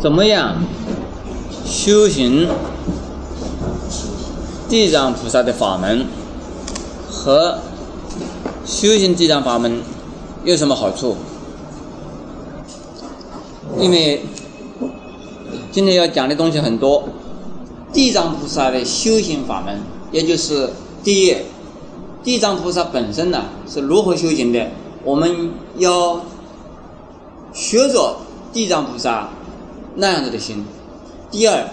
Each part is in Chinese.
怎么样修行地藏菩萨的法门和修行地藏法门有什么好处？因为今天要讲的东西很多，地藏菩萨的修行法门，也就是第一，地藏菩萨本身呢是如何修行的？我们要学着地藏菩萨那样子的心。第二，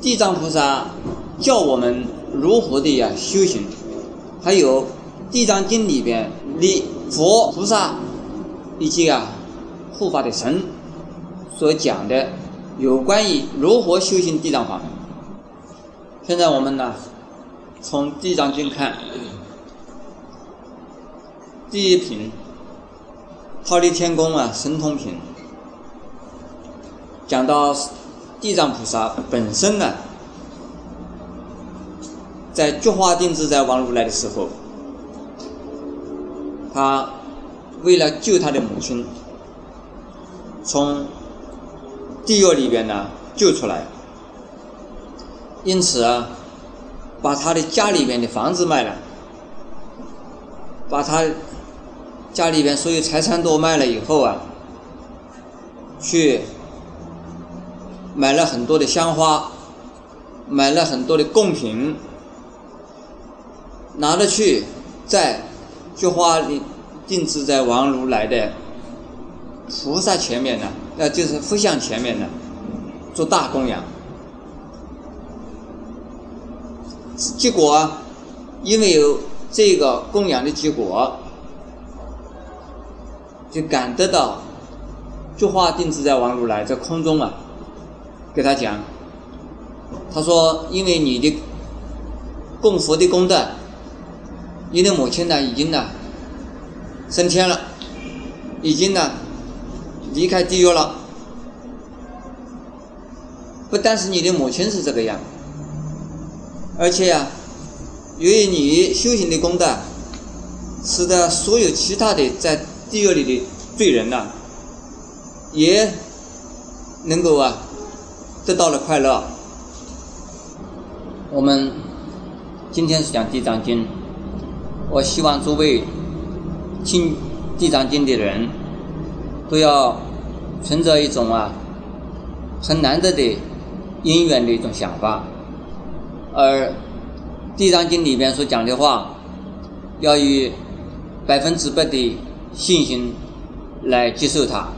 地藏菩萨教我们如何的呀修行，还有《地藏经》里边的佛菩萨以及啊护法的神所讲的有关于如何修行地藏法门。现在我们呢，从《地藏经》看，第一品，忉利天宫啊神通品，讲到地藏菩萨本身呢，在菊花定自在王如来的时候，他为了救他的母亲，从地狱里边呢救出来，因此啊，把他的家里边的房子卖了，把他家里边所有财产都卖了以后啊，去买了很多的香花，买了很多的贡品，拿着去在菊花里定制在王如来的菩萨前面呢，那就是佛像前面呢，做大供养。结果，因为有这个供养的结果，就感得到菊花定制在王如来在空中啊，给他讲，他说：“因为你的供佛的功德，你的母亲呢已经呢升天了，已经呢离开地狱了。不但是你的母亲是这个样。”而且呀，由于你修行的功德，使得所有其他的在地狱里的罪人呢，也能够啊得到了快乐。我们今天是讲《地藏经》，我希望诸位听《地藏经》的人，都要存着一种啊很难得的因缘的一种想法。而《地藏经》里边所讲的话，要以百分之百的信心来接受它。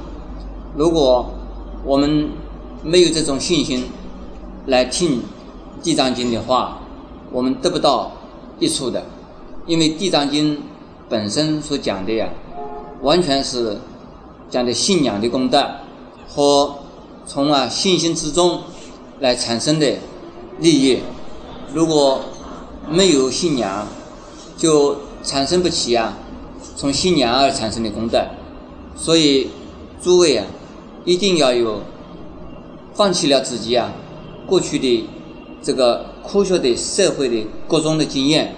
如果我们没有这种信心来听《地藏经》的话，我们得不到益处的。因为《地藏经》本身所讲的呀，完全是讲的信仰的功德和从啊信心之中来产生的利益。如果没有信仰，就产生不起啊，从信仰而产生的功德。所以，诸位啊，一定要有放弃了自己啊过去的这个科学的、社会的各种的经验，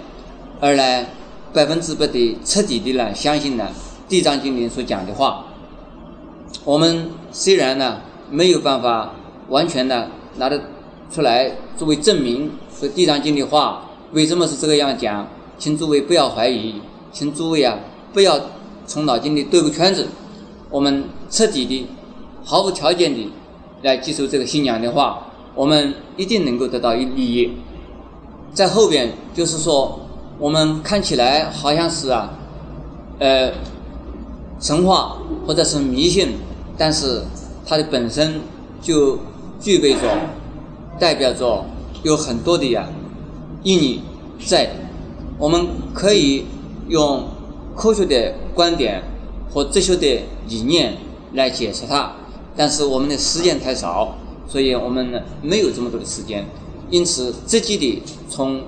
而来百分之百的彻底的呢相信呢《地藏经》里所讲的话。我们虽然呢没有办法完全的拿得出来作为证明。说《地藏经》的话，为什么是这个样讲？请诸位不要怀疑，请诸位啊，不要从脑筋里兜个圈子。我们彻底的、毫无条件的来接受这个信仰的话，我们一定能够得到一利益。在后边就是说，我们看起来好像是啊，呃，神话或者是迷信，但是它的本身就具备着，代表着。有很多的呀意义在，我们可以用科学的观点和哲学的理念来解释它，但是我们的时间太少，所以我们呢没有这么多的时间，因此直接的从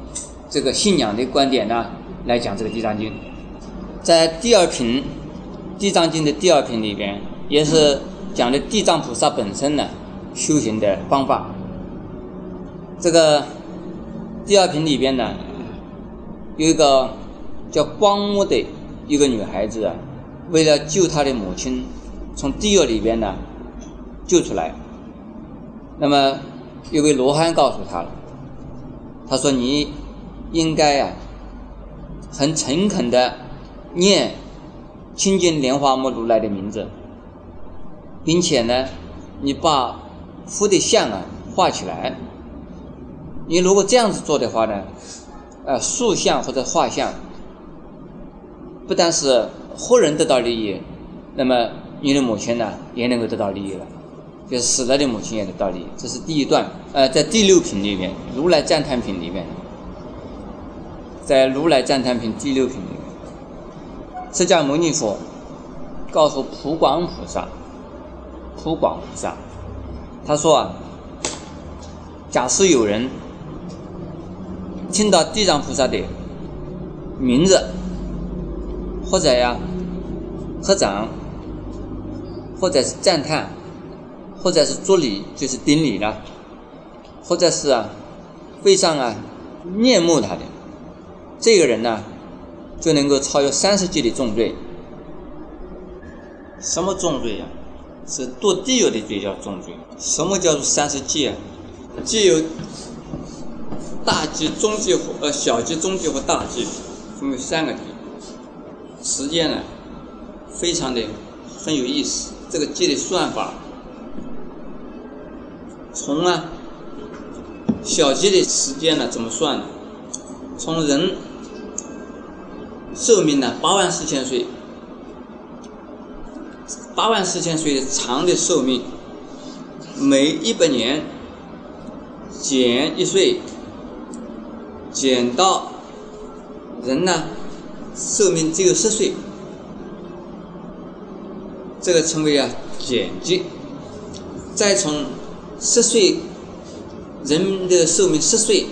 这个信仰的观点呢来讲这个《地藏经》，在第二品《地藏经》的第二品里边，也是讲的地藏菩萨本身呢修行的方法。这个第二品里边呢，有一个叫光目的一个女孩子啊，为了救她的母亲从地狱里边呢救出来，那么有位罗汉告诉他了，他说你应该啊，很诚恳的念清净莲花目如来的名字，并且呢，你把佛的像啊画起来。你如果这样子做的话呢，呃，塑像或者画像，不但是活人得到利益，那么你的母亲呢也能够得到利益了，就是死了的母亲也得到利益。这是第一段，呃，在第六品里面，如来赞叹品里面，在如来赞叹品第六品里面，释迦牟尼佛告诉普广菩萨，普广菩萨，他说啊，假设有人。听到地藏菩萨的名字，或者呀合掌，或者是赞叹，或者是作礼，就是顶礼了，或者是啊会上啊念目他的这个人呢，就能够超越三十劫的重罪。什么重罪呀？是堕地狱的罪叫重罪。什么叫做三十劫啊？既有。大忌、中忌和呃小忌、中忌和大忌，分为三个忌。时间呢，非常的很有意思。这个忌的算法，从啊小鸡的时间呢怎么算呢？从人寿命呢八万四千岁，八万四千岁长的寿命，每一百年减一岁。减到人呢，寿命只有十岁，这个称为啊减级。再从十岁，人的寿命十岁，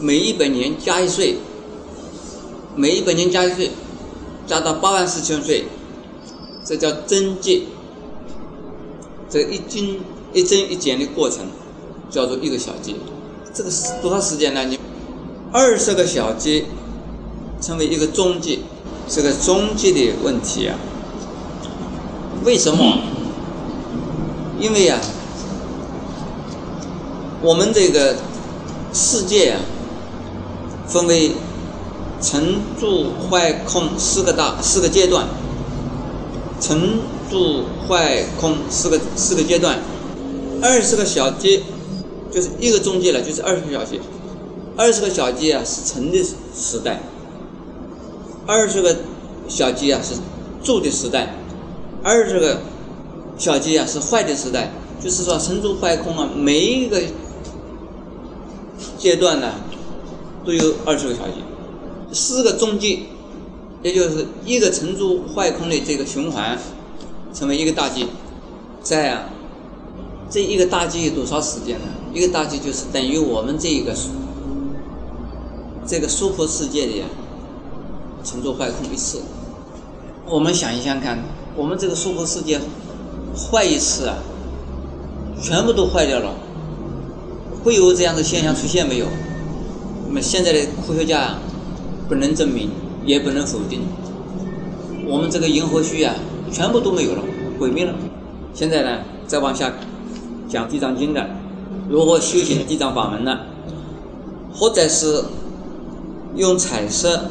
每一百年加一岁，每一百年加一岁，加到八万四千岁，这叫增减。这一增一增一减的过程，叫做一个小节。这个是多少时间呢？你？二十个小节成为一个中节，这个中节的问题啊，为什么？因为啊，我们这个世界啊，分为成住坏空四个大四个阶段，成住坏空四个四个阶段，二十个小节就是一个中节了，就是二十个小节。二十个小节啊是成的时代，二十个小节啊是住的时代，二十个小节啊是坏的时代。就是说，成住坏空啊，每一个阶段呢都有二十个小节，四个中节，也就是一个成住坏空的这个循环，成为一个大节。在啊，这一个大节有多少时间呢？一个大节就是等于我们这一个。这个娑婆世界里，成住坏空一次。我们想一想看，我们这个娑婆世界坏一次啊，全部都坏掉了，会有这样的现象出现没有？那么现在的科学家不能证明，也不能否定。我们这个银河系啊，全部都没有了，毁灭了。现在呢，再往下讲地藏经的，如何修行地藏法门呢？或者是？用彩色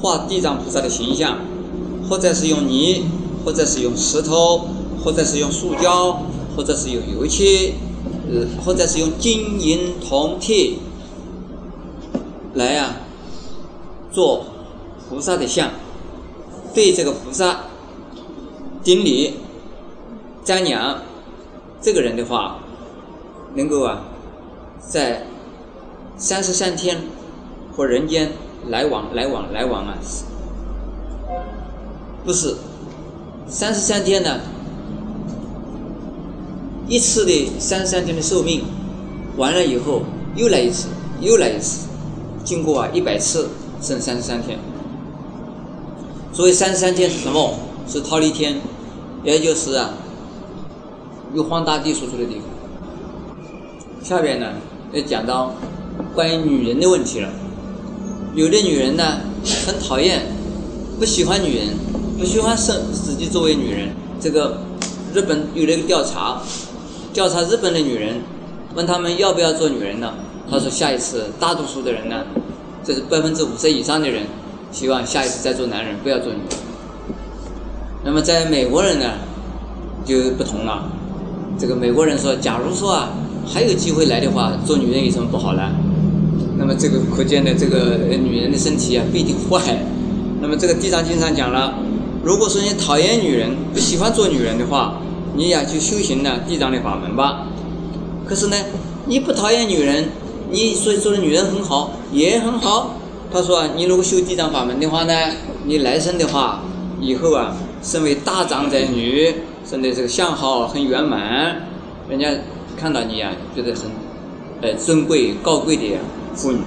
画地藏菩萨的形象，或者是用泥，或者是用石头，或者是用塑胶，或者是用油漆，或者是用金银铜铁来呀做菩萨的像，对这个菩萨顶礼瞻仰，这个人的话，能够啊在三十三天。和人间来往来往来往啊，不是三十三天呢？一次的三十三天的寿命完了以后，又来一次，又来一次，经过啊一百次剩三十三天。所以三十三天是什么？是逃离天，也就是啊玉皇大帝所住的地方。下边呢要讲到关于女人的问题了。有的女人呢，很讨厌，不喜欢女人，不喜欢生自己作为女人。这个日本有了一个调查，调查日本的女人，问他们要不要做女人呢？他说下一次大多数的人呢，这是百分之五十以上的人，希望下一次再做男人，不要做女人。那么在美国人呢，就不同了。这个美国人说，假如说啊还有机会来的话，做女人有什么不好呢？那么这个可见的这个女人的身体啊不一定坏。那么这个地藏经上讲了，如果说你讨厌女人，不喜欢做女人的话，你呀去修行呢地藏的法门吧。可是呢，你不讨厌女人，你所以说的女人很好，也很好。他说，你如果修地藏法门的话呢，你来生的话，以后啊，身为大长者女，生的这个相好很圆满，人家看到你呀，觉得很，呃，尊贵高贵的妇女。